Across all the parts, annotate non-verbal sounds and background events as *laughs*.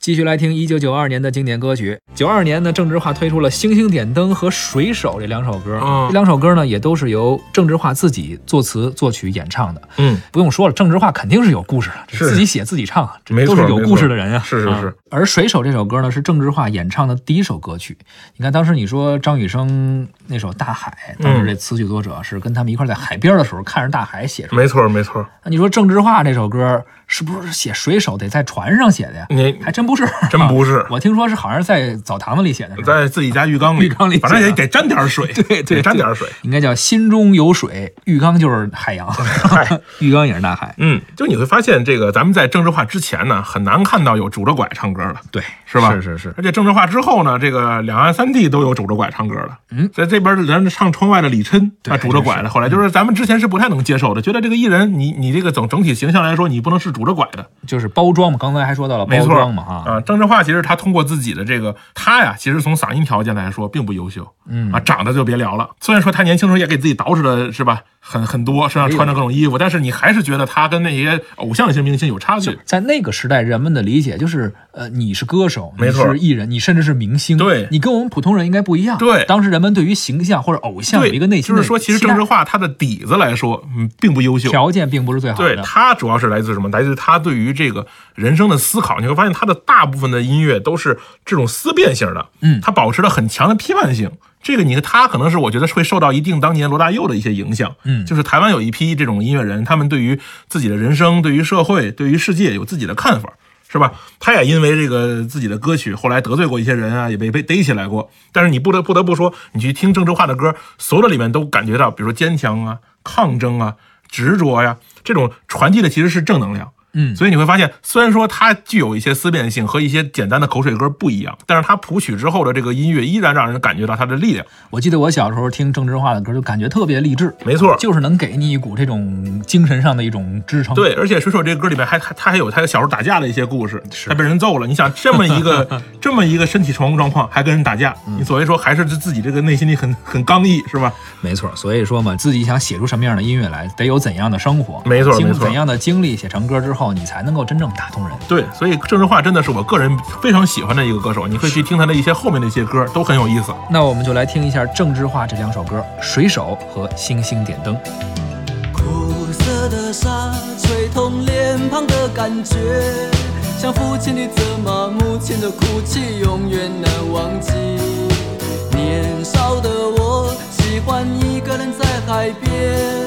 继续来听一九九二年的经典歌曲。九二年呢，郑智化推出了《星星点灯》和《水手》这两首歌。嗯这两首歌呢，也都是由郑智化自己作词、作曲、演唱的。嗯，不用说了，郑智化肯定是有故事的，自己写自己唱，这都是有故事的人啊。啊是是是而《水手》这首歌呢，是郑智化演唱的第一首歌曲。你看，当时你说张雨生那首《大海》，当时这词曲作者是跟他们一块在海边的时候看着大海写出来的。没错没错，那你说郑智化这首歌是不是写水手得在船上写的呀？你还真不是，真不是 *laughs* 我听说是好像是在澡堂子里写的，在自己家浴缸里，浴缸里反正也得沾点水，*laughs* 对对得沾点水。应该叫心中有水，浴缸就是海洋，*laughs* 浴缸也是大海。嗯，就你会发现，这个咱们在政治化之前呢，很难看到有拄着拐唱歌的，对，是吧？是是是，而且政治化之后呢，这个两岸三地都有拄着拐唱歌的。嗯，在这边人唱窗外的李琛对啊，拄着拐的。后来就是咱们之前是不太能接受的，觉得这个艺人，你你这个整整体形象来说，你不能是拄着拐的。就是包装嘛，刚才还说到了包装嘛，哈，啊，郑智化其实他通过自己的这个，他呀，其实从嗓音条件来说并不优秀，嗯啊，长得就别聊了。虽然说他年轻时候也给自己捯饬的是吧，很很多，身上穿着各种衣服，但是你还是觉得他跟那些偶像型明星有差距。在那个时代，人们的理解就是，呃，你是歌手，你没错是艺人，你甚至是明星，对你跟我们普通人应该不一样。对当时人们对于形象或者偶像有，一个内心就是说，其实郑智化他的底子来说，嗯，并不优秀。条件并不是最好的对的。他主要是来自什么？来自他对于这个人生的思考。你会发现他的大部分的音乐都是这种思辨型的，嗯他保持了很强的批判性。这个你他可能是我觉得会受到一定当年罗大佑的一些影响，嗯就是台湾有一批这种音乐人，他们对于自己的人生、对于社会、对于世界有自己的看法。是吧？他也因为这个自己的歌曲，后来得罪过一些人啊，也被被逮起来过。但是你不得不得不说，你去听郑智化的歌，所有的里面都感觉到，比如说坚强啊、抗争啊、执着呀、这种传递的其实是正能量。嗯所以你会发现，虽然说它具有一些思辨性和一些简单的口水歌不一样，但是它谱曲之后的这个音乐依然让人感觉到它的力量。我记得我小时候听郑智化的歌，就感觉特别励志，没错，就是能给你一股这种精神上的一种支撑。对，而且水手这个歌里面还还他还有他小时候打架的一些故事，还被人揍了。你想这么一个 *laughs* 这么一个身体状状况，还跟人打架，嗯你所以说还是自己这个内心里很很刚毅，是吧？*laughs* 没错，所以说嘛，自己想写出什么样的音乐来，得有怎样的生活，经没错没错怎样的经历，写成歌之后，你才能够真正打动人。对，所以郑智化真的是我个人非常喜欢的一个歌手，你可以去听他的一些后面的一些歌，都很有意思。那我们就来听一下郑智化这两首歌《水手》和《星星点灯》。苦涩的沙吹痛脸庞的感觉，像父亲的责骂，母亲的哭泣，永远难忘记。年少的我喜欢一个人在海边，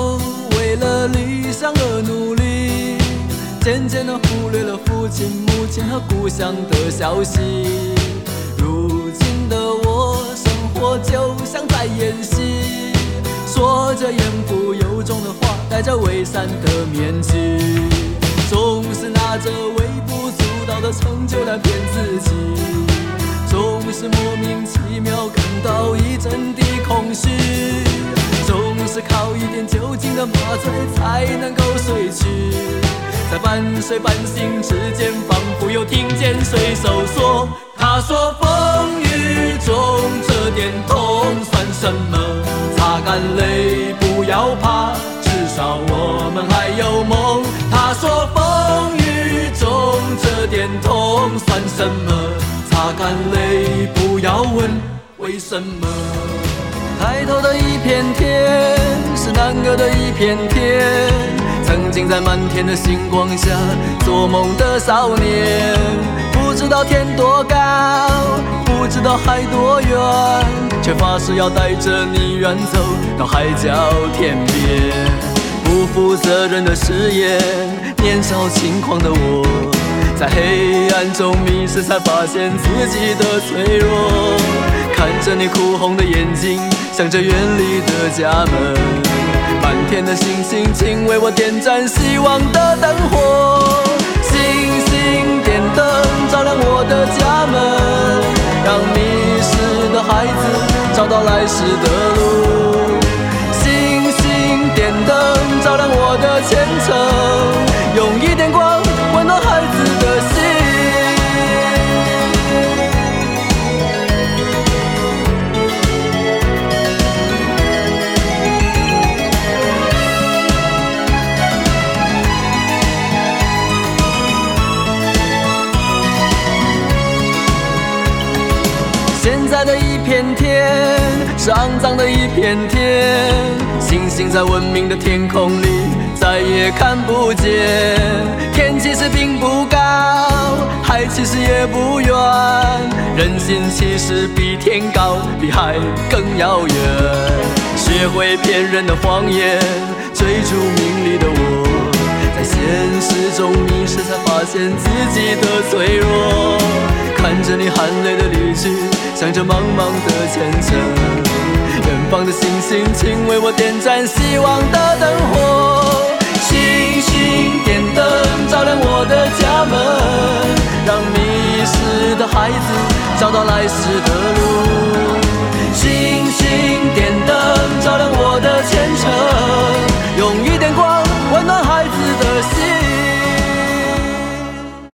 努力，渐渐地忽略了父亲、母亲和故乡的消息。如今的我，生活就像在演戏，说着言不由衷的话，戴着伪善的面具，总是拿着微不足道的成就来骗自己。总是莫名其妙感到一阵的空虚，总是靠一点酒精的麻醉才能够睡去，在半睡半醒之间，仿佛又听见水手说：“他说风雨中这点痛算什么？擦干泪，不要怕，至少我们还有梦。”他说风雨中这点痛算什么？擦干泪，不要问为什么。抬头的一片天是男儿的一片天，曾经在满天的星光下做梦的少年，不知道天多高，不知道海多远，却发誓要带着你远走到海角天边。不负责任的誓言，年少轻狂的我，在黑暗中迷失，才发现自己的脆弱。看着你哭红的眼睛，想着远离的家门，满天的星星，请为我点燃希望的灯火。星星点灯，照亮我的家门，让迷失的孩子找到来时的路。星星点灯，照亮我的前程，用一点光温暖孩子片天是肮脏的一片天，星星在文明的天空里再也看不见。天其实并不高，海其实也不远，人心其实比天高，比海更遥远。学会骗人的谎言，追逐名利的我。在现实中迷失，才发现自己的脆弱。看着你含泪的离去，想着茫茫的前程。远方的星星，请为我点燃希望的灯火。星星点灯，照亮我的家门，让迷失的孩子找到来时的路。星星点灯，照亮我的前。